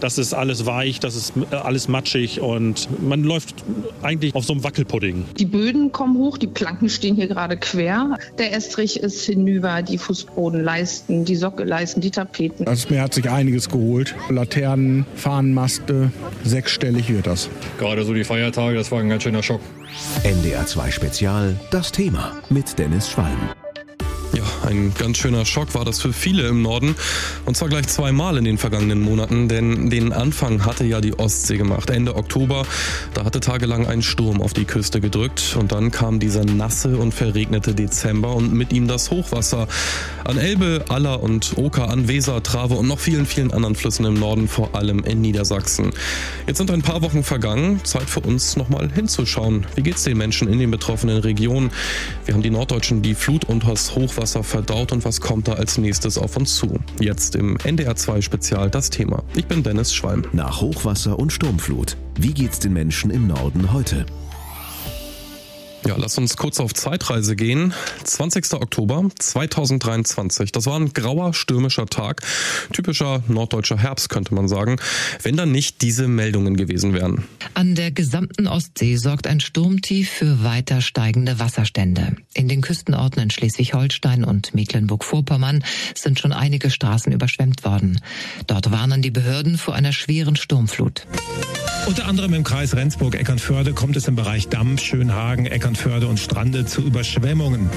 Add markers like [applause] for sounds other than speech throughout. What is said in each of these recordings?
Das ist alles weich, das ist äh, alles matschig und man läuft eigentlich auf so einem Wackelpudding. Die Böden kommen hoch, die Planken stehen hier gerade quer. Der Estrich ist hinüber, die Fußbodenleisten, die Sockelleisten, die Tapeten. Also mir hat sich einiges geholt. Laternen, Fahnenmaste, sechsstellig wird das. Gerade so die Feiertage, das war ein ganz schöner Schock. NDR 2 Spezial, das Thema mit Dennis Schwalm. Ein ganz schöner Schock war das für viele im Norden. Und zwar gleich zweimal in den vergangenen Monaten, denn den Anfang hatte ja die Ostsee gemacht. Ende Oktober, da hatte tagelang ein Sturm auf die Küste gedrückt. Und dann kam dieser nasse und verregnete Dezember und mit ihm das Hochwasser. An Elbe, Aller und Oker, an Weser, Trave und noch vielen, vielen anderen Flüssen im Norden, vor allem in Niedersachsen. Jetzt sind ein paar Wochen vergangen. Zeit für uns nochmal hinzuschauen. Wie geht's den Menschen in den betroffenen Regionen? Wir haben die Norddeutschen die Flut und das Hochwasser Hochwasser verdaut und was kommt da als nächstes auf uns zu? Jetzt im NDR 2 Spezial das Thema. Ich bin Dennis Schwalm. Nach Hochwasser und Sturmflut. Wie geht's den Menschen im Norden heute? Ja, lass uns kurz auf Zeitreise gehen. 20. Oktober 2023. Das war ein grauer, stürmischer Tag. Typischer norddeutscher Herbst, könnte man sagen. Wenn dann nicht diese Meldungen gewesen wären. An der gesamten Ostsee sorgt ein Sturmtief für weiter steigende Wasserstände. In den Küstenorten in Schleswig-Holstein und Mecklenburg-Vorpommern sind schon einige Straßen überschwemmt worden. Dort warnen die Behörden vor einer schweren Sturmflut. Unter anderem im Kreis Rendsburg-Eckernförde kommt es im Bereich Damm, Schönhagen, Eckernförde und Strande zu Überschwemmungen.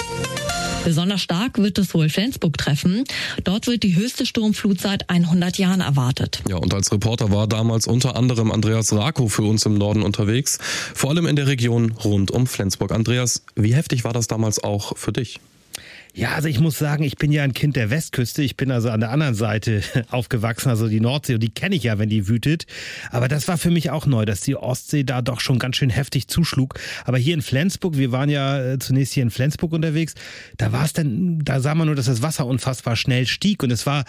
Besonders stark wird es wohl Flensburg treffen. Dort wird die höchste Sturmflut seit 100 Jahren erwartet. Ja, und als Reporter war damals unter anderem Andreas Rako für uns im Norden unterwegs, vor allem in der Region rund um Flensburg. Andreas, wie heftig war das damals auch für dich? Ja, also ich muss sagen, ich bin ja ein Kind der Westküste. Ich bin also an der anderen Seite [laughs] aufgewachsen, also die Nordsee. Und die kenne ich ja, wenn die wütet. Aber das war für mich auch neu, dass die Ostsee da doch schon ganz schön heftig zuschlug. Aber hier in Flensburg, wir waren ja äh, zunächst hier in Flensburg unterwegs, da war es dann, da sah man nur, dass das Wasser unfassbar schnell stieg. Und es war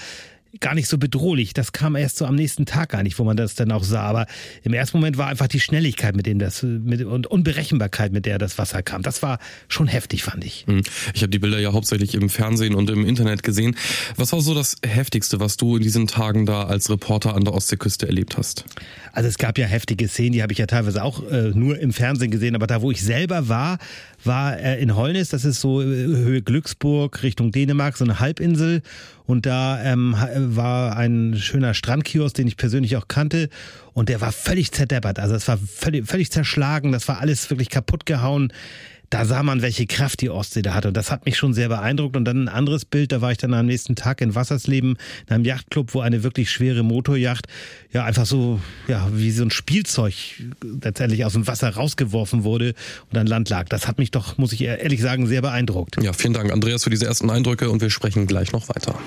gar nicht so bedrohlich. Das kam erst so am nächsten Tag gar nicht, wo man das dann auch sah. Aber im ersten Moment war einfach die Schnelligkeit, mit dem das mit, und Unberechenbarkeit, mit der das Wasser kam. Das war schon heftig, fand ich. Hm. Ich habe die Bilder ja hauptsächlich im Fernsehen und im Internet gesehen. Was war so das Heftigste, was du in diesen Tagen da als Reporter an der Ostseeküste erlebt hast? Also es gab ja heftige Szenen, die habe ich ja teilweise auch äh, nur im Fernsehen gesehen. Aber da, wo ich selber war, war äh, in Holnis. Das ist so äh, Höhe Glücksburg Richtung Dänemark, so eine Halbinsel. Und da ähm, war ein schöner Strandkiosk, den ich persönlich auch kannte. Und der war völlig zerdeppert. Also es war völlig, völlig zerschlagen. Das war alles wirklich kaputt gehauen da sah man, welche Kraft die Ostsee da hatte. Und das hat mich schon sehr beeindruckt. Und dann ein anderes Bild, da war ich dann am nächsten Tag in Wassersleben, in einem Yachtclub, wo eine wirklich schwere Motorjacht, ja, einfach so, ja, wie so ein Spielzeug letztendlich aus dem Wasser rausgeworfen wurde und an Land lag. Das hat mich doch, muss ich ehrlich sagen, sehr beeindruckt. Ja, vielen Dank, Andreas, für diese ersten Eindrücke und wir sprechen gleich noch weiter.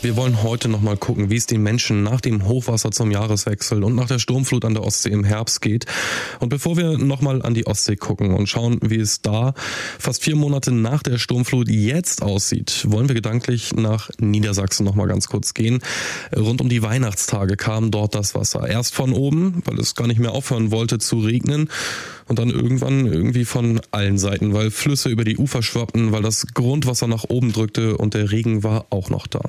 Wir wollen heute nochmal gucken, wie es den Menschen nach dem Hochwasser zum Jahreswechsel und nach der Sturmflut an der Ostsee im Herbst geht. Und bevor wir nochmal an die Ostsee gucken und schauen, wie es da fast vier Monate nach der Sturmflut jetzt aussieht, wollen wir gedanklich nach Niedersachsen nochmal ganz kurz gehen. Rund um die Weihnachtstage kam dort das Wasser. Erst von oben, weil es gar nicht mehr aufhören wollte zu regnen und dann irgendwann irgendwie von allen Seiten, weil Flüsse über die Ufer schwappten, weil das Grundwasser nach oben drückte und der Regen war auch noch da.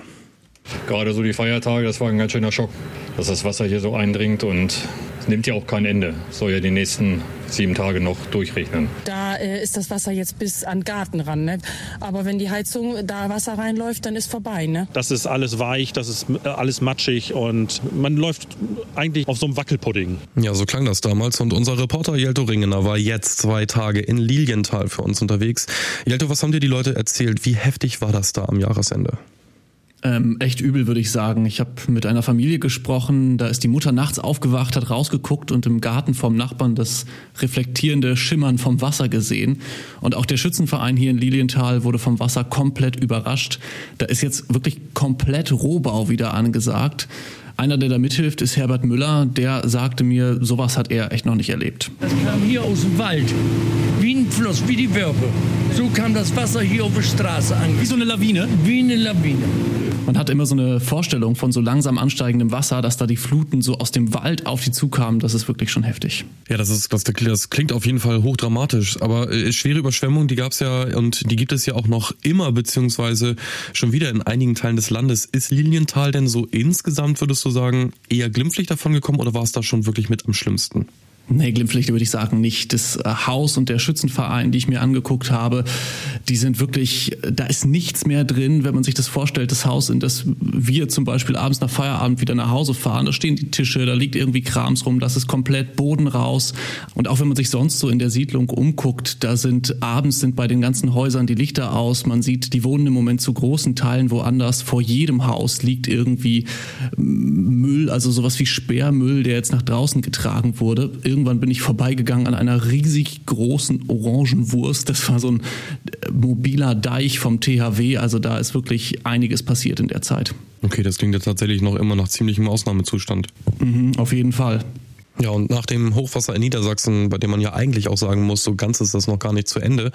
Gerade so die Feiertage, das war ein ganz schöner Schock, dass das Wasser hier so eindringt und es nimmt ja auch kein Ende. Soll ja die nächsten sieben Tage noch durchregnen. Da äh, ist das Wasser jetzt bis an den Garten ran. Ne? Aber wenn die Heizung da Wasser reinläuft, dann ist vorbei. Ne? Das ist alles weich, das ist äh, alles matschig und man läuft eigentlich auf so einem Wackelpudding. Ja, so klang das damals. Und unser Reporter Jelto Ringener war jetzt zwei Tage in Lilienthal für uns unterwegs. Jelto, was haben dir die Leute erzählt? Wie heftig war das da am Jahresende? Ähm, echt übel, würde ich sagen. Ich habe mit einer Familie gesprochen, da ist die Mutter nachts aufgewacht, hat rausgeguckt und im Garten vom Nachbarn das reflektierende Schimmern vom Wasser gesehen. Und auch der Schützenverein hier in Lilienthal wurde vom Wasser komplett überrascht. Da ist jetzt wirklich komplett Rohbau wieder angesagt. Einer, der da mithilft, ist Herbert Müller. Der sagte mir, sowas hat er echt noch nicht erlebt. Das kam hier aus dem Wald. Wie wie ein Fluss, wie die Wörpe. So kam das Wasser hier auf die Straße an. Wie so eine Lawine? Wie eine Lawine. Man hat immer so eine Vorstellung von so langsam ansteigendem Wasser, dass da die Fluten so aus dem Wald auf die zukamen. Das ist wirklich schon heftig. Ja, das ist das, das klingt auf jeden Fall hochdramatisch. Aber äh, schwere Überschwemmungen, die gab es ja und die gibt es ja auch noch immer, beziehungsweise schon wieder in einigen Teilen des Landes. Ist Lilienthal denn so insgesamt, würdest du sagen, eher glimpflich davon gekommen oder war es da schon wirklich mit am schlimmsten? Nee, Glimpflicht würde ich sagen nicht. Das äh, Haus und der Schützenverein, die ich mir angeguckt habe, die sind wirklich, da ist nichts mehr drin, wenn man sich das vorstellt, das Haus, in das wir zum Beispiel abends nach Feierabend wieder nach Hause fahren. Da stehen die Tische, da liegt irgendwie Krams rum, das ist komplett Boden raus. Und auch wenn man sich sonst so in der Siedlung umguckt, da sind abends sind bei den ganzen Häusern die Lichter aus. Man sieht, die wohnen im Moment zu großen Teilen woanders. Vor jedem Haus liegt irgendwie Müll, also sowas wie Sperrmüll, der jetzt nach draußen getragen wurde irgendwann bin ich vorbeigegangen an einer riesig großen Orangenwurst. Das war so ein äh, mobiler Deich vom THW. Also da ist wirklich einiges passiert in der Zeit. Okay, das klingt ja tatsächlich noch immer nach ziemlichem Ausnahmezustand. Mhm, auf jeden Fall. Ja, und nach dem Hochwasser in Niedersachsen, bei dem man ja eigentlich auch sagen muss, so ganz ist das noch gar nicht zu Ende,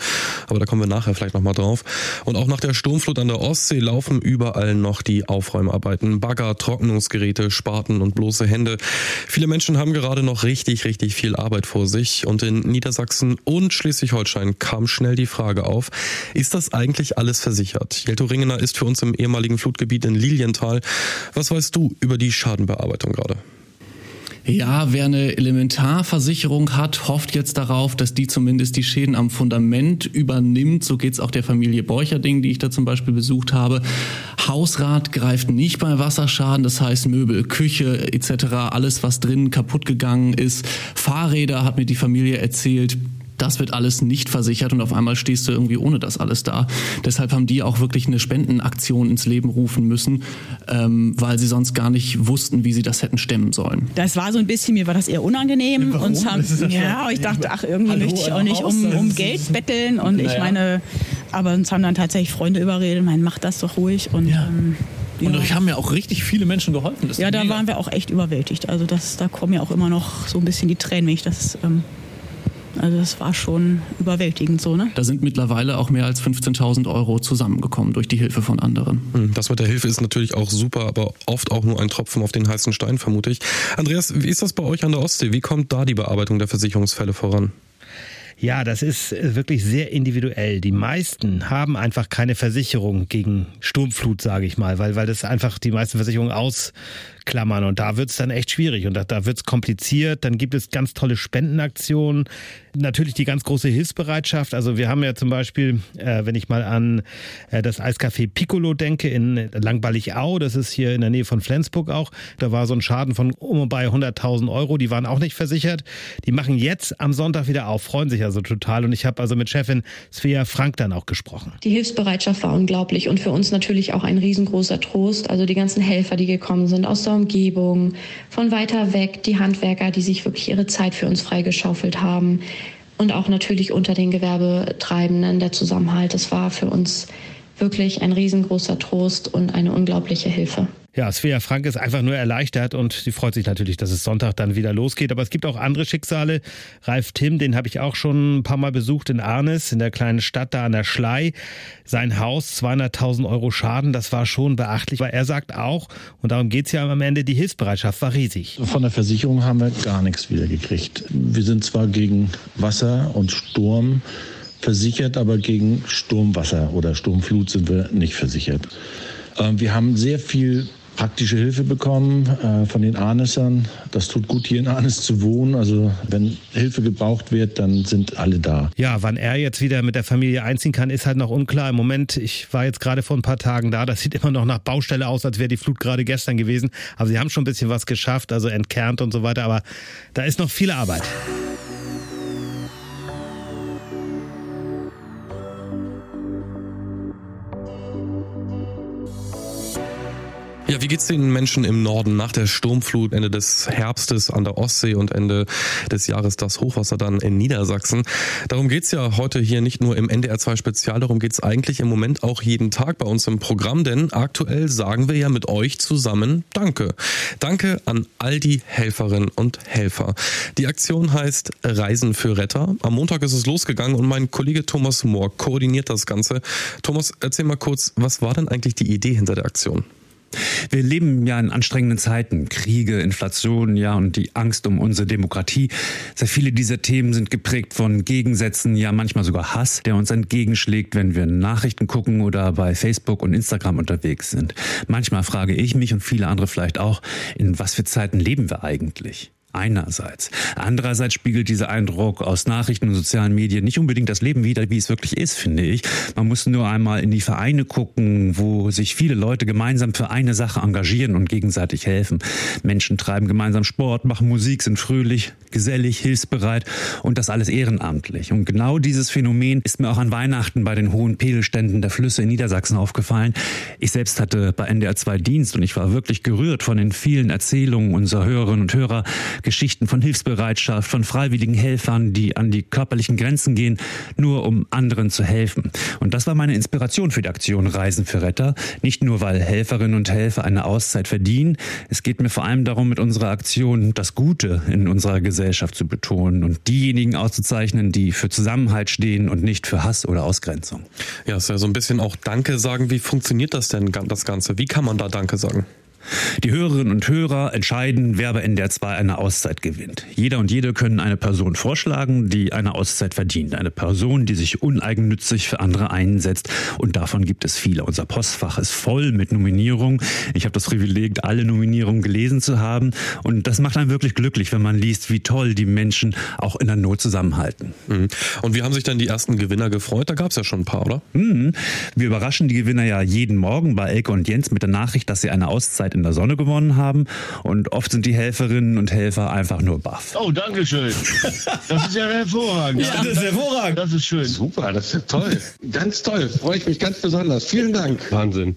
aber da kommen wir nachher vielleicht nochmal drauf. Und auch nach der Sturmflut an der Ostsee laufen überall noch die Aufräumarbeiten. Bagger, Trocknungsgeräte, Spaten und bloße Hände. Viele Menschen haben gerade noch richtig, richtig viel Arbeit vor sich. Und in Niedersachsen und Schleswig-Holstein kam schnell die Frage auf, ist das eigentlich alles versichert? Jelto Ringener ist für uns im ehemaligen Flutgebiet in Lilienthal. Was weißt du über die Schadenbearbeitung gerade? Ja, wer eine Elementarversicherung hat, hofft jetzt darauf, dass die zumindest die Schäden am Fundament übernimmt. So geht's auch der Familie Borcherding, die ich da zum Beispiel besucht habe. Hausrat greift nicht bei Wasserschaden, das heißt Möbel, Küche etc., alles was drinnen kaputt gegangen ist. Fahrräder hat mir die Familie erzählt, das wird alles nicht versichert und auf einmal stehst du irgendwie ohne das alles da. Deshalb haben die auch wirklich eine Spendenaktion ins Leben rufen müssen, ähm, weil sie sonst gar nicht wussten, wie sie das hätten stemmen sollen. Das war so ein bisschen, mir war das eher unangenehm. Warum? Und haben, ja, ich dachte, ach, irgendwie Hallo, möchte ich auch nicht um, um Geld betteln und naja. ich meine, aber uns haben dann tatsächlich Freunde überredet, mein, mach das doch ruhig und ja. ähm, ja. Und euch haben ja auch richtig viele Menschen geholfen. ja, da mega. waren wir auch echt überwältigt. Also das, da kommen ja auch immer noch so ein bisschen die Tränen, wenn ich das ähm, also das war schon überwältigend so. Ne? Da sind mittlerweile auch mehr als 15.000 Euro zusammengekommen durch die Hilfe von anderen. Hm, das mit der Hilfe ist natürlich auch super, aber oft auch nur ein Tropfen auf den heißen Stein, vermute ich. Andreas, wie ist das bei euch an der Ostsee? Wie kommt da die Bearbeitung der Versicherungsfälle voran? Ja, das ist wirklich sehr individuell. Die meisten haben einfach keine Versicherung gegen Sturmflut, sage ich mal, weil, weil das einfach die meisten Versicherungen aus klammern. Und da wird es dann echt schwierig und da, da wird es kompliziert. Dann gibt es ganz tolle Spendenaktionen. Natürlich die ganz große Hilfsbereitschaft. Also wir haben ja zum Beispiel, äh, wenn ich mal an äh, das Eiscafé Piccolo denke in Langballig-Au, das ist hier in der Nähe von Flensburg auch, da war so ein Schaden von um bei 100.000 Euro, die waren auch nicht versichert. Die machen jetzt am Sonntag wieder auf, freuen sich also total. Und ich habe also mit Chefin Svea Frank dann auch gesprochen. Die Hilfsbereitschaft war unglaublich und für uns natürlich auch ein riesengroßer Trost. Also die ganzen Helfer, die gekommen sind aus der Umgebung, von weiter weg, die Handwerker, die sich wirklich ihre Zeit für uns freigeschaufelt haben und auch natürlich unter den Gewerbetreibenden der Zusammenhalt. Das war für uns wirklich ein riesengroßer Trost und eine unglaubliche Hilfe. Ja, Svea Frank ist einfach nur erleichtert und sie freut sich natürlich, dass es Sonntag dann wieder losgeht. Aber es gibt auch andere Schicksale. Ralf Tim, den habe ich auch schon ein paar Mal besucht in Arnes, in der kleinen Stadt da an der Schlei. Sein Haus, 200.000 Euro Schaden, das war schon beachtlich. Aber er sagt auch, und darum geht's ja am Ende, die Hilfsbereitschaft war riesig. Von der Versicherung haben wir gar nichts wiedergekriegt. Wir sind zwar gegen Wasser und Sturm versichert, aber gegen Sturmwasser oder Sturmflut sind wir nicht versichert. Ähm, wir haben sehr viel praktische Hilfe bekommen äh, von den Arnessern. Das tut gut, hier in Arnes zu wohnen. Also wenn Hilfe gebraucht wird, dann sind alle da. Ja, wann er jetzt wieder mit der Familie einziehen kann, ist halt noch unklar. Im Moment, ich war jetzt gerade vor ein paar Tagen da, das sieht immer noch nach Baustelle aus, als wäre die Flut gerade gestern gewesen. Aber sie haben schon ein bisschen was geschafft, also entkernt und so weiter. Aber da ist noch viel Arbeit. Ja, wie geht's den Menschen im Norden nach der Sturmflut Ende des Herbstes an der Ostsee und Ende des Jahres das Hochwasser dann in Niedersachsen? Darum geht's ja heute hier nicht nur im NDR 2 Spezial, darum geht's eigentlich im Moment auch jeden Tag bei uns im Programm, denn aktuell sagen wir ja mit euch zusammen Danke. Danke an all die Helferinnen und Helfer. Die Aktion heißt Reisen für Retter. Am Montag ist es losgegangen und mein Kollege Thomas Mohr koordiniert das Ganze. Thomas, erzähl mal kurz, was war denn eigentlich die Idee hinter der Aktion? Wir leben ja in anstrengenden Zeiten. Kriege, Inflation, ja, und die Angst um unsere Demokratie. Sehr viele dieser Themen sind geprägt von Gegensätzen, ja, manchmal sogar Hass, der uns entgegenschlägt, wenn wir Nachrichten gucken oder bei Facebook und Instagram unterwegs sind. Manchmal frage ich mich und viele andere vielleicht auch, in was für Zeiten leben wir eigentlich? Einerseits. Andererseits spiegelt dieser Eindruck aus Nachrichten und sozialen Medien nicht unbedingt das Leben wider, wie es wirklich ist, finde ich. Man muss nur einmal in die Vereine gucken, wo sich viele Leute gemeinsam für eine Sache engagieren und gegenseitig helfen. Menschen treiben gemeinsam Sport, machen Musik, sind fröhlich, gesellig, hilfsbereit und das alles ehrenamtlich. Und genau dieses Phänomen ist mir auch an Weihnachten bei den hohen Pegelständen der Flüsse in Niedersachsen aufgefallen. Ich selbst hatte bei NDR 2 Dienst und ich war wirklich gerührt von den vielen Erzählungen unserer Hörerinnen und Hörer, Geschichten von Hilfsbereitschaft, von freiwilligen Helfern, die an die körperlichen Grenzen gehen, nur um anderen zu helfen. Und das war meine Inspiration für die Aktion Reisen für Retter. Nicht nur, weil Helferinnen und Helfer eine Auszeit verdienen. Es geht mir vor allem darum, mit unserer Aktion das Gute in unserer Gesellschaft zu betonen und diejenigen auszuzeichnen, die für Zusammenhalt stehen und nicht für Hass oder Ausgrenzung. Ja, ist ja so ein bisschen auch Danke sagen. Wie funktioniert das denn, das Ganze? Wie kann man da Danke sagen? Die Hörerinnen und Hörer entscheiden, wer bei NDR 2 eine Auszeit gewinnt. Jeder und jede können eine Person vorschlagen, die eine Auszeit verdient. Eine Person, die sich uneigennützig für andere einsetzt. Und davon gibt es viele. Unser Postfach ist voll mit Nominierungen. Ich habe das Privileg, alle Nominierungen gelesen zu haben. Und das macht einen wirklich glücklich, wenn man liest, wie toll die Menschen auch in der Not zusammenhalten. Mhm. Und wie haben sich dann die ersten Gewinner gefreut? Da gab es ja schon ein paar, oder? Mhm. Wir überraschen die Gewinner ja jeden Morgen bei Elke und Jens mit der Nachricht, dass sie eine Auszeit in der Sonne gewonnen haben. Und oft sind die Helferinnen und Helfer einfach nur baff. Oh, danke schön. Das ist ja hervorragend. Ja, das ist hervorragend. Das ist schön. Super, das ist toll. Ganz toll. Freue ich mich ganz besonders. Vielen Dank. Wahnsinn.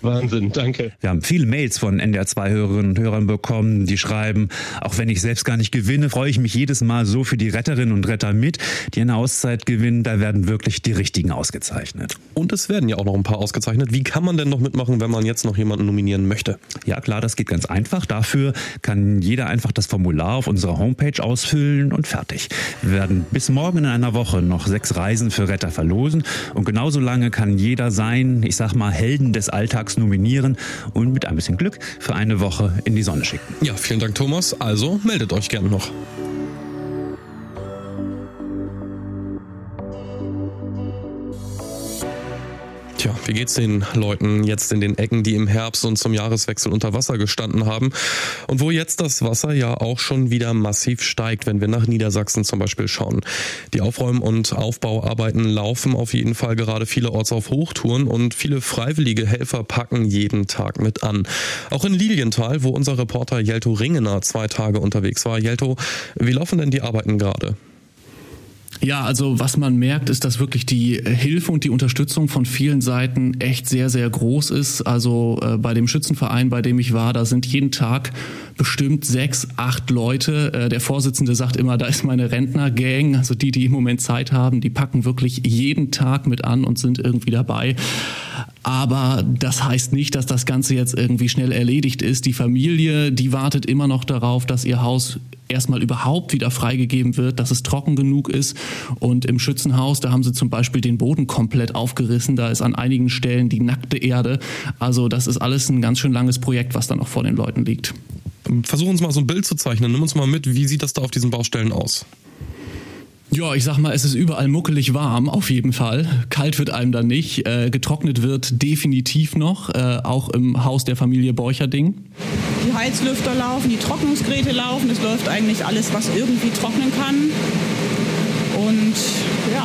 Wahnsinn, danke. Wir haben viele Mails von NDR2-Hörerinnen und Hörern bekommen, die schreiben, auch wenn ich selbst gar nicht gewinne, freue ich mich jedes Mal so für die Retterinnen und Retter mit, die eine Auszeit gewinnen. Da werden wirklich die Richtigen ausgezeichnet. Und es werden ja auch noch ein paar ausgezeichnet. Wie kann man denn noch mitmachen, wenn man jetzt noch jemanden nominieren möchte? Ja, klar, das geht ganz einfach. Dafür kann jeder einfach das Formular auf unserer Homepage ausfüllen und fertig. Wir werden bis morgen in einer Woche noch sechs Reisen für Retter verlosen. Und genauso lange kann jeder sein, ich sag mal, Helden des Alltags nominieren und mit ein bisschen Glück für eine Woche in die Sonne schicken. Ja, vielen Dank, Thomas. Also meldet euch gerne noch. Tja, wie geht's den Leuten jetzt in den Ecken, die im Herbst und zum Jahreswechsel unter Wasser gestanden haben und wo jetzt das Wasser ja auch schon wieder massiv steigt, wenn wir nach Niedersachsen zum Beispiel schauen. Die Aufräum- und Aufbauarbeiten laufen auf jeden Fall gerade vielerorts auf Hochtouren und viele freiwillige Helfer packen jeden Tag mit an. Auch in Lilienthal, wo unser Reporter Jelto Ringener zwei Tage unterwegs war. Jelto, wie laufen denn die Arbeiten gerade? Ja, also was man merkt, ist, dass wirklich die Hilfe und die Unterstützung von vielen Seiten echt sehr, sehr groß ist. Also äh, bei dem Schützenverein, bei dem ich war, da sind jeden Tag bestimmt sechs, acht Leute. Äh, der Vorsitzende sagt immer, da ist meine Rentnergang, also die, die im Moment Zeit haben, die packen wirklich jeden Tag mit an und sind irgendwie dabei. Aber das heißt nicht, dass das Ganze jetzt irgendwie schnell erledigt ist. Die Familie, die wartet immer noch darauf, dass ihr Haus erstmal überhaupt wieder freigegeben wird, dass es trocken genug ist. Und im Schützenhaus, da haben sie zum Beispiel den Boden komplett aufgerissen. Da ist an einigen Stellen die nackte Erde. Also das ist alles ein ganz schön langes Projekt, was da noch vor den Leuten liegt. Versuch uns mal so ein Bild zu zeichnen. Nimm uns mal mit, wie sieht das da auf diesen Baustellen aus? Ja, ich sag mal, es ist überall muckelig warm, auf jeden Fall. Kalt wird einem dann nicht. Äh, getrocknet wird definitiv noch, äh, auch im Haus der Familie Borcherding. Die Heizlüfter laufen, die Trocknungsgeräte laufen, es läuft eigentlich alles, was irgendwie trocknen kann. Und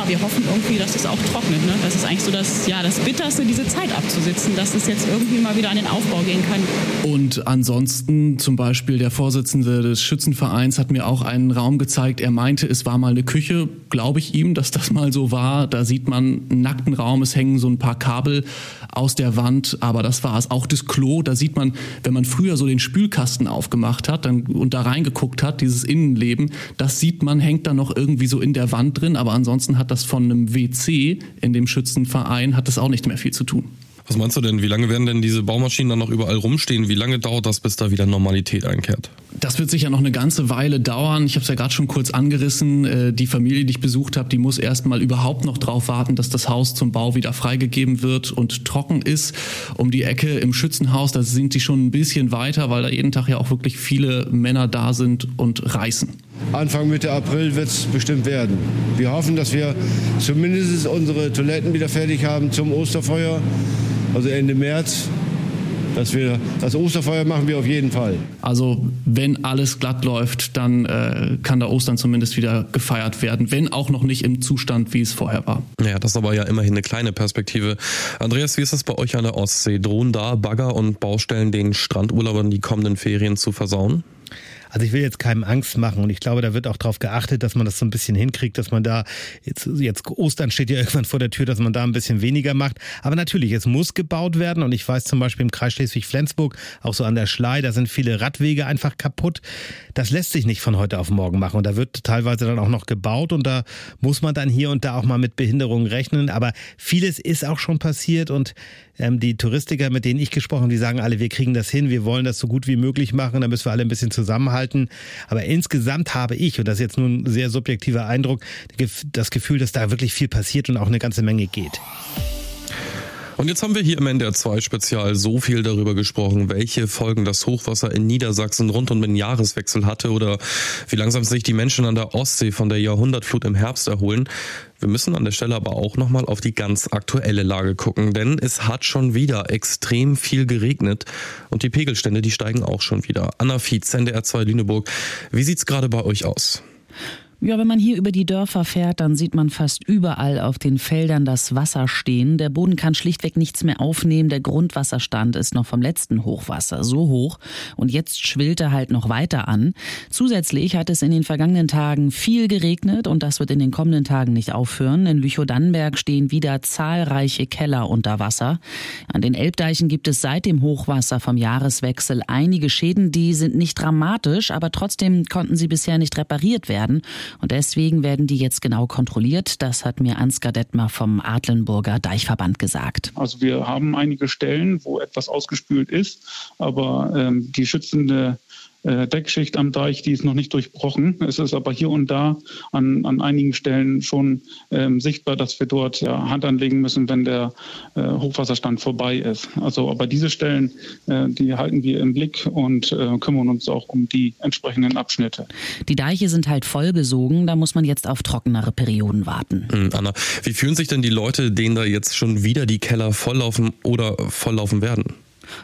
wir hoffen irgendwie, dass es auch trocknet. Ne? Das ist eigentlich so das, ja, das Bitterste, diese Zeit abzusitzen, dass es jetzt irgendwie mal wieder an den Aufbau gehen kann. Und ansonsten zum Beispiel der Vorsitzende des Schützenvereins hat mir auch einen Raum gezeigt. Er meinte, es war mal eine Küche. Glaube ich ihm, dass das mal so war. Da sieht man einen nackten Raum, es hängen so ein paar Kabel aus der Wand, aber das war es. Auch das Klo, da sieht man, wenn man früher so den Spülkasten aufgemacht hat dann, und da reingeguckt hat, dieses Innenleben, das sieht man, hängt da noch irgendwie so in der Wand drin, aber ansonsten hat das von einem WC in dem Schützenverein, hat das auch nicht mehr viel zu tun. Was meinst du denn? Wie lange werden denn diese Baumaschinen dann noch überall rumstehen? Wie lange dauert das, bis da wieder Normalität einkehrt? Das wird sicher noch eine ganze Weile dauern. Ich habe es ja gerade schon kurz angerissen. Äh, die Familie, die ich besucht habe, die muss erst mal überhaupt noch darauf warten, dass das Haus zum Bau wieder freigegeben wird und trocken ist. Um die Ecke im Schützenhaus, da sind die schon ein bisschen weiter, weil da jeden Tag ja auch wirklich viele Männer da sind und reißen. Anfang Mitte April wird es bestimmt werden. Wir hoffen, dass wir zumindest unsere Toiletten wieder fertig haben zum Osterfeuer also Ende März. Dass wir das Osterfeuer machen wir auf jeden Fall. Also wenn alles glatt läuft, dann äh, kann da Ostern zumindest wieder gefeiert werden, wenn auch noch nicht im Zustand, wie es vorher war. Ja, das ist aber ja immerhin eine kleine Perspektive. Andreas, wie ist das bei euch an der Ostsee? Drohen da Bagger und Baustellen den Strandurlaubern die kommenden Ferien zu versauen? Also ich will jetzt keinem Angst machen und ich glaube, da wird auch darauf geachtet, dass man das so ein bisschen hinkriegt, dass man da jetzt, jetzt Ostern steht ja irgendwann vor der Tür, dass man da ein bisschen weniger macht. Aber natürlich, es muss gebaut werden und ich weiß zum Beispiel im Kreis Schleswig-Flensburg, auch so an der Schlei, da sind viele Radwege einfach kaputt. Das lässt sich nicht von heute auf morgen machen und da wird teilweise dann auch noch gebaut und da muss man dann hier und da auch mal mit Behinderungen rechnen. Aber vieles ist auch schon passiert und ähm, die Touristiker, mit denen ich gesprochen habe, die sagen alle, wir kriegen das hin, wir wollen das so gut wie möglich machen, da müssen wir alle ein bisschen zusammenhalten. Aber insgesamt habe ich, und das ist jetzt nur ein sehr subjektiver Eindruck, das Gefühl, dass da wirklich viel passiert und auch eine ganze Menge geht. Und jetzt haben wir hier im NDR 2 Spezial so viel darüber gesprochen, welche Folgen das Hochwasser in Niedersachsen rund um den Jahreswechsel hatte oder wie langsam sich die Menschen an der Ostsee von der Jahrhundertflut im Herbst erholen. Wir müssen an der Stelle aber auch nochmal auf die ganz aktuelle Lage gucken, denn es hat schon wieder extrem viel geregnet und die Pegelstände, die steigen auch schon wieder. Anna Fietz, NDR 2 Lüneburg, wie sieht's gerade bei euch aus? Ja, wenn man hier über die Dörfer fährt, dann sieht man fast überall auf den Feldern das Wasser stehen. Der Boden kann schlichtweg nichts mehr aufnehmen. Der Grundwasserstand ist noch vom letzten Hochwasser so hoch. Und jetzt schwillt er halt noch weiter an. Zusätzlich hat es in den vergangenen Tagen viel geregnet und das wird in den kommenden Tagen nicht aufhören. In Lüchow-Dannenberg stehen wieder zahlreiche Keller unter Wasser. An den Elbdeichen gibt es seit dem Hochwasser vom Jahreswechsel einige Schäden, die sind nicht dramatisch, aber trotzdem konnten sie bisher nicht repariert werden. Und deswegen werden die jetzt genau kontrolliert. Das hat mir Ansgar Detmer vom Adlenburger Deichverband gesagt. Also wir haben einige Stellen, wo etwas ausgespült ist, aber ähm, die schützende Deckschicht am Deich, die ist noch nicht durchbrochen. Es ist aber hier und da an, an einigen Stellen schon ähm, sichtbar, dass wir dort ja, Hand anlegen müssen, wenn der äh, Hochwasserstand vorbei ist. Also aber diese Stellen, äh, die halten wir im Blick und äh, kümmern uns auch um die entsprechenden Abschnitte. Die Deiche sind halt vollgesogen, da muss man jetzt auf trockenere Perioden warten. Hm, Anna, wie fühlen sich denn die Leute, denen da jetzt schon wieder die Keller volllaufen oder volllaufen werden?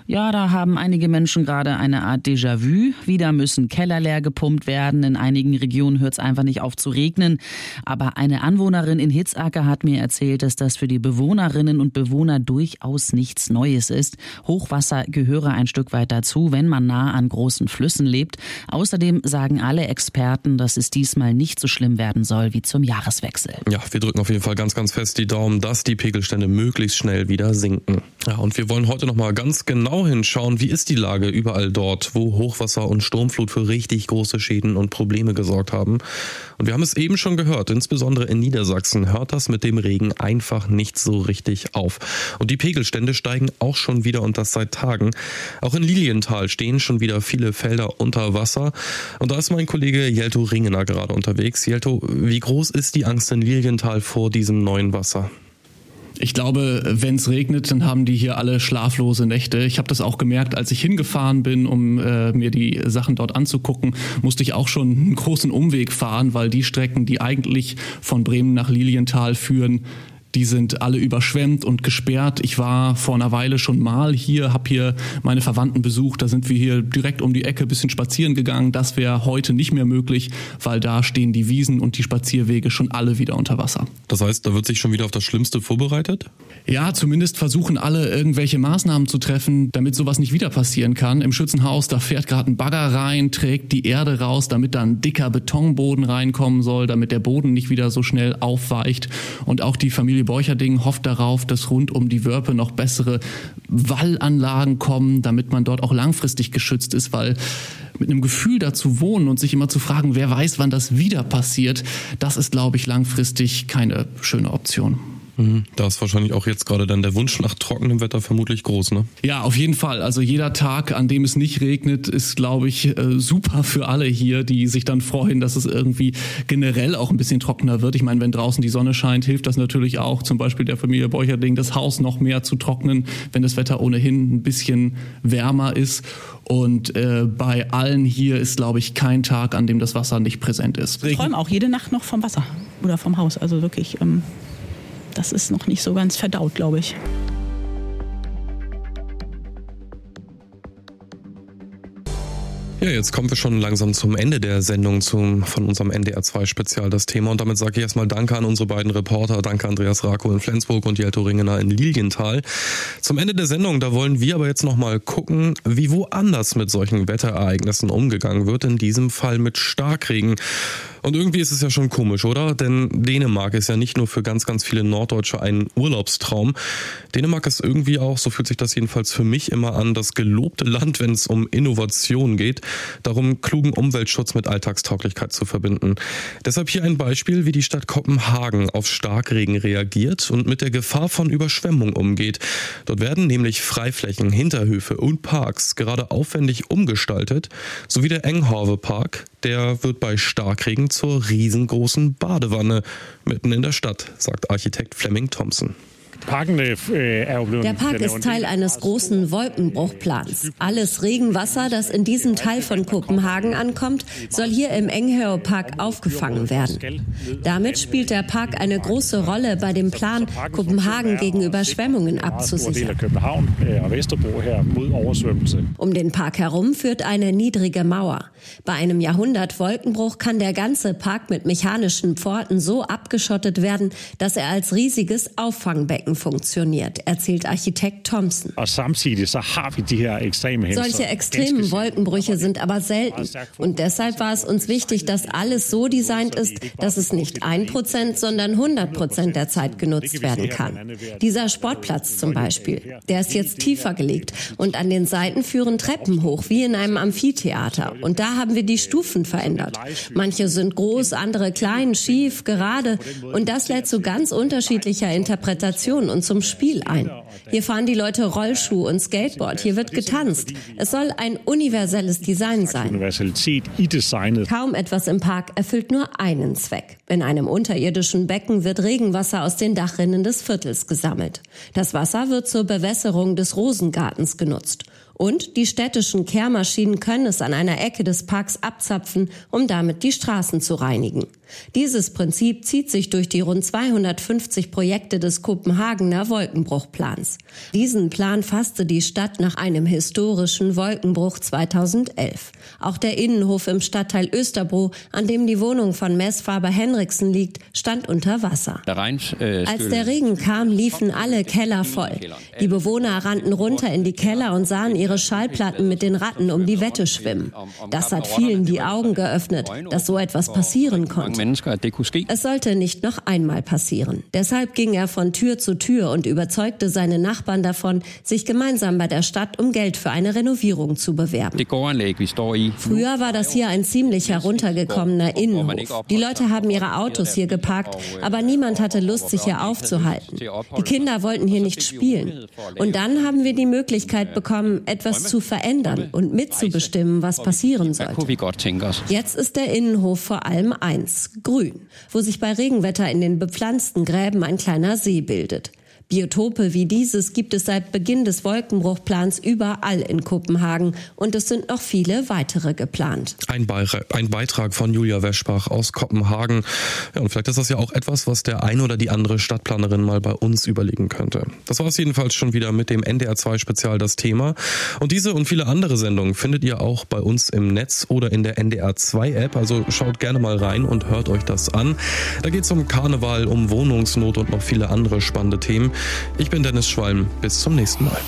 Ja, da haben einige Menschen gerade eine Art Déjà-vu. Wieder müssen Keller leer gepumpt werden. In einigen Regionen hört es einfach nicht auf zu regnen. Aber eine Anwohnerin in Hitzacker hat mir erzählt, dass das für die Bewohnerinnen und Bewohner durchaus nichts Neues ist. Hochwasser gehöre ein Stück weit dazu, wenn man nah an großen Flüssen lebt. Außerdem sagen alle Experten, dass es diesmal nicht so schlimm werden soll wie zum Jahreswechsel. Ja, wir drücken auf jeden Fall ganz, ganz fest die Daumen, dass die Pegelstände möglichst schnell wieder sinken. Ja, und wir wollen heute nochmal ganz genau hinschauen, wie ist die Lage überall dort, wo Hochwasser und Sturmflut für richtig große Schäden und Probleme gesorgt haben. Und wir haben es eben schon gehört, insbesondere in Niedersachsen hört das mit dem Regen einfach nicht so richtig auf. Und die Pegelstände steigen auch schon wieder und das seit Tagen. Auch in Lilienthal stehen schon wieder viele Felder unter Wasser. Und da ist mein Kollege Jelto Ringener gerade unterwegs. Jelto, wie groß ist die Angst in Lilienthal vor diesem neuen Wasser? Ich glaube, wenn es regnet, dann haben die hier alle schlaflose Nächte. Ich habe das auch gemerkt, als ich hingefahren bin, um äh, mir die Sachen dort anzugucken, musste ich auch schon einen großen Umweg fahren, weil die Strecken, die eigentlich von Bremen nach Lilienthal führen, die sind alle überschwemmt und gesperrt. Ich war vor einer Weile schon mal hier, habe hier meine Verwandten besucht. Da sind wir hier direkt um die Ecke ein bisschen spazieren gegangen. Das wäre heute nicht mehr möglich, weil da stehen die Wiesen und die Spazierwege schon alle wieder unter Wasser. Das heißt, da wird sich schon wieder auf das Schlimmste vorbereitet? Ja, zumindest versuchen alle irgendwelche Maßnahmen zu treffen, damit sowas nicht wieder passieren kann. Im Schützenhaus, da fährt gerade ein Bagger rein, trägt die Erde raus, damit da ein dicker Betonboden reinkommen soll, damit der Boden nicht wieder so schnell aufweicht. Und auch die Familie Borcherding hofft darauf, dass rund um die Wörpe noch bessere Wallanlagen kommen, damit man dort auch langfristig geschützt ist, weil mit einem Gefühl dazu wohnen und sich immer zu fragen, wer weiß, wann das wieder passiert, das ist, glaube ich, langfristig keine schöne Option. Mhm. Da ist wahrscheinlich auch jetzt gerade dann der Wunsch nach trockenem Wetter vermutlich groß, ne? Ja, auf jeden Fall. Also jeder Tag, an dem es nicht regnet, ist, glaube ich, äh, super für alle hier, die sich dann freuen, dass es irgendwie generell auch ein bisschen trockener wird. Ich meine, wenn draußen die Sonne scheint, hilft das natürlich auch, zum Beispiel der Familie Beucherding, das Haus noch mehr zu trocknen, wenn das Wetter ohnehin ein bisschen wärmer ist. Und äh, bei allen hier ist, glaube ich, kein Tag, an dem das Wasser nicht präsent ist. Ich träume auch jede Nacht noch vom Wasser oder vom Haus. Also wirklich. Ähm das ist noch nicht so ganz verdaut, glaube ich. Ja, jetzt kommen wir schon langsam zum Ende der Sendung zum, von unserem NDR2 Spezial das Thema. Und damit sage ich erstmal Danke an unsere beiden Reporter. Danke Andreas Rako in Flensburg und Jelto Ringener in Lilienthal. Zum Ende der Sendung, da wollen wir aber jetzt nochmal gucken, wie woanders mit solchen Wetterereignissen umgegangen wird. In diesem Fall mit Starkregen. Und irgendwie ist es ja schon komisch, oder? Denn Dänemark ist ja nicht nur für ganz, ganz viele Norddeutsche ein Urlaubstraum. Dänemark ist irgendwie auch, so fühlt sich das jedenfalls für mich immer an, das gelobte Land, wenn es um Innovation geht. Darum, klugen Umweltschutz mit Alltagstauglichkeit zu verbinden. Deshalb hier ein Beispiel, wie die Stadt Kopenhagen auf Starkregen reagiert und mit der Gefahr von Überschwemmung umgeht. Dort werden nämlich Freiflächen, Hinterhöfe und Parks gerade aufwendig umgestaltet, sowie der Enghave Park, der wird bei Starkregen zur riesengroßen Badewanne mitten in der Stadt, sagt Architekt Fleming Thompson. Äh, der Park ist Teil eines großen Wolkenbruchplans. Alles Regenwasser, das in diesem Teil von Kopenhagen ankommt, soll hier im Enghave Park aufgefangen werden. Damit spielt der Park eine große Rolle bei dem Plan, Kopenhagen gegen Überschwemmungen abzusichern. Um den Park herum führt eine niedrige Mauer. Bei einem Jahrhundert Wolkenbruch kann der ganze Park mit mechanischen Pforten so abgeschottet werden, dass er als riesiges Auffangbecken Becken funktioniert, erzählt Architekt Thompson. Solche extremen Wolkenbrüche sind aber selten. Und deshalb war es uns wichtig, dass alles so designt ist, dass es nicht ein Prozent, sondern 100 Prozent der Zeit genutzt werden kann. Dieser Sportplatz zum Beispiel, der ist jetzt tiefer gelegt und an den Seiten führen Treppen hoch, wie in einem Amphitheater. Und da haben wir die Stufen verändert. Manche sind groß, andere klein, schief, gerade. Und das lädt zu ganz unterschiedlicher Interpretation Diskussion und zum Spiel ein. Hier fahren die Leute Rollschuh und Skateboard. Hier wird getanzt. Es soll ein universelles Design sein. Kaum etwas im Park erfüllt nur einen Zweck. In einem unterirdischen Becken wird Regenwasser aus den Dachrinnen des Viertels gesammelt. Das Wasser wird zur Bewässerung des Rosengartens genutzt. Und die städtischen Kehrmaschinen können es an einer Ecke des Parks abzapfen, um damit die Straßen zu reinigen. Dieses Prinzip zieht sich durch die rund 250 Projekte des Kopenhagener Wolkenbruchplans. Diesen Plan fasste die Stadt nach einem historischen Wolkenbruch 2011. Auch der Innenhof im Stadtteil Österbro, an dem die Wohnung von Messfaber Henriksen liegt, stand unter Wasser. Äh, Als der Regen kam, liefen alle Keller voll. Die Bewohner rannten runter in die Keller und sahen ihre Schallplatten mit den Ratten um die Wette schwimmen. Das hat vielen die Augen geöffnet, dass so etwas passieren konnte. Es sollte nicht noch einmal passieren. Deshalb ging er von Tür zu Tür und überzeugte seine Nachbarn davon, sich gemeinsam bei der Stadt um Geld für eine Renovierung zu bewerben. Früher war das hier ein ziemlich heruntergekommener Innenhof. Die Leute haben ihre Autos hier geparkt, aber niemand hatte Lust, sich hier aufzuhalten. Die Kinder wollten hier nicht spielen. Und dann haben wir die Möglichkeit bekommen, etwas zu verändern und mitzubestimmen, was passieren sollte. Jetzt ist der Innenhof vor allem eins, grün, wo sich bei Regenwetter in den bepflanzten Gräben ein kleiner See bildet. Biotope wie dieses gibt es seit Beginn des Wolkenbruchplans überall in Kopenhagen und es sind noch viele weitere geplant. Ein, ein Beitrag von Julia Weschbach aus Kopenhagen. Ja, und vielleicht ist das ja auch etwas, was der ein oder die andere Stadtplanerin mal bei uns überlegen könnte. Das war es jedenfalls schon wieder mit dem NDR 2 Spezial das Thema. Und diese und viele andere Sendungen findet ihr auch bei uns im Netz oder in der NDR 2 App. Also schaut gerne mal rein und hört euch das an. Da geht es um Karneval, um Wohnungsnot und noch viele andere spannende Themen. Ich bin Dennis Schwalm. Bis zum nächsten Mal.